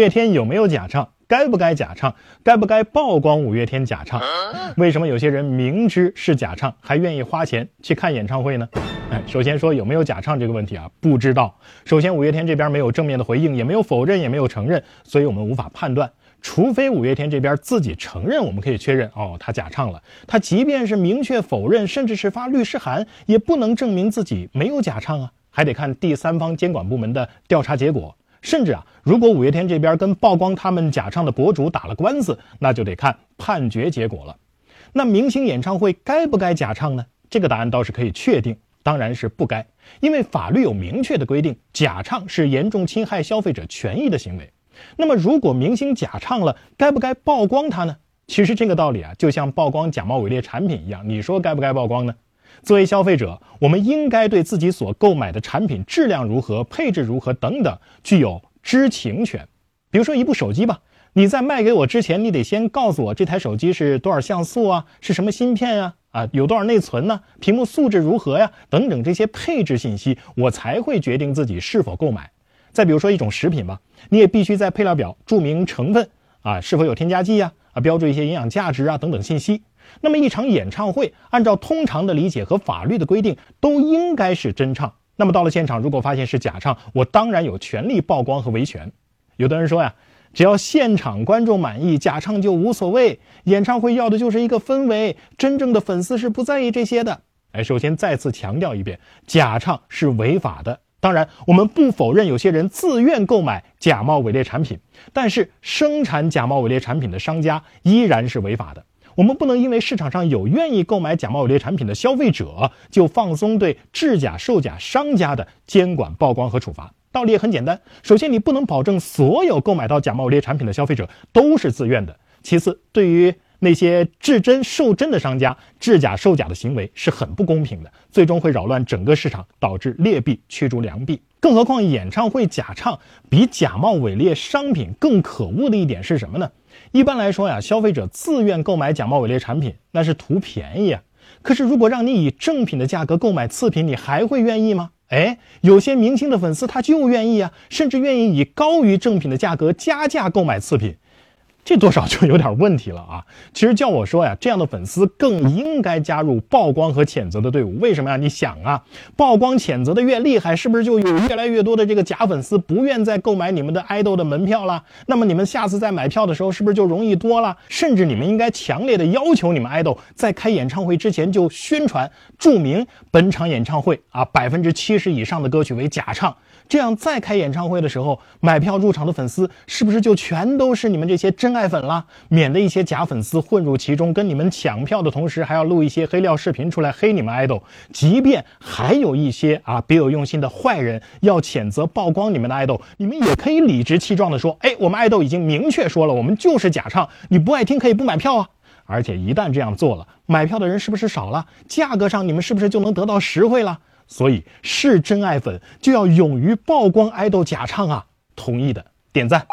五月天有没有假唱？该不该假唱？该不该曝光五月天假唱？为什么有些人明知是假唱，还愿意花钱去看演唱会呢？哎，首先说有没有假唱这个问题啊，不知道。首先五月天这边没有正面的回应，也没有否认，也没有承认，所以我们无法判断。除非五月天这边自己承认，我们可以确认哦，他假唱了。他即便是明确否认，甚至是发律师函，也不能证明自己没有假唱啊，还得看第三方监管部门的调查结果。甚至啊，如果五月天这边跟曝光他们假唱的博主打了官司，那就得看判决结果了。那明星演唱会该不该假唱呢？这个答案倒是可以确定，当然是不该，因为法律有明确的规定，假唱是严重侵害消费者权益的行为。那么，如果明星假唱了，该不该曝光他呢？其实这个道理啊，就像曝光假冒伪劣产品一样，你说该不该曝光呢？作为消费者，我们应该对自己所购买的产品质量如何、配置如何等等具有知情权。比如说一部手机吧，你在卖给我之前，你得先告诉我这台手机是多少像素啊，是什么芯片呀，啊，有多少内存呢？屏幕素质如何呀？等等这些配置信息，我才会决定自己是否购买。再比如说一种食品吧，你也必须在配料表注明成分啊，是否有添加剂呀，啊，标注一些营养价值啊等等信息。那么一场演唱会，按照通常的理解和法律的规定，都应该是真唱。那么到了现场，如果发现是假唱，我当然有权利曝光和维权。有的人说呀，只要现场观众满意，假唱就无所谓。演唱会要的就是一个氛围，真正的粉丝是不在意这些的。哎，首先再次强调一遍，假唱是违法的。当然，我们不否认有些人自愿购买假冒伪劣产品，但是生产假冒伪劣产品的商家依然是违法的。我们不能因为市场上有愿意购买假冒伪劣产品的消费者，就放松对制假售假商家的监管、曝光和处罚。道理也很简单：首先，你不能保证所有购买到假冒伪劣产品的消费者都是自愿的；其次，对于那些制真售真的商家，制假售假的行为是很不公平的，最终会扰乱整个市场，导致劣币驱逐良币。更何况，演唱会假唱比假冒伪劣商品更可恶的一点是什么呢？一般来说呀，消费者自愿购买假冒伪劣产品，那是图便宜啊。可是，如果让你以正品的价格购买次品，你还会愿意吗？哎，有些明星的粉丝他就愿意啊，甚至愿意以高于正品的价格加价购买次品。这多少就有点问题了啊！其实叫我说呀，这样的粉丝更应该加入曝光和谴责的队伍。为什么呀？你想啊，曝光谴责的越厉害，是不是就有越来越多的这个假粉丝不愿再购买你们的爱豆的门票了？那么你们下次再买票的时候，是不是就容易多了？甚至你们应该强烈的要求你们爱豆在开演唱会之前就宣传注明本场演唱会啊，百分之七十以上的歌曲为假唱。这样再开演唱会的时候，买票入场的粉丝是不是就全都是你们这些真爱爱粉了？免得一些假粉丝混入其中，跟你们抢票的同时还要录一些黑料视频出来黑你们爱豆。即便还有一些啊别有用心的坏人要谴责曝光你们的爱豆，你们也可以理直气壮的说：哎，我们爱豆已经明确说了，我们就是假唱，你不爱听可以不买票啊。而且一旦这样做了，买票的人是不是少了？价格上你们是不是就能得到实惠了？所以是真爱粉就要勇于曝光爱豆假唱啊！同意的点赞。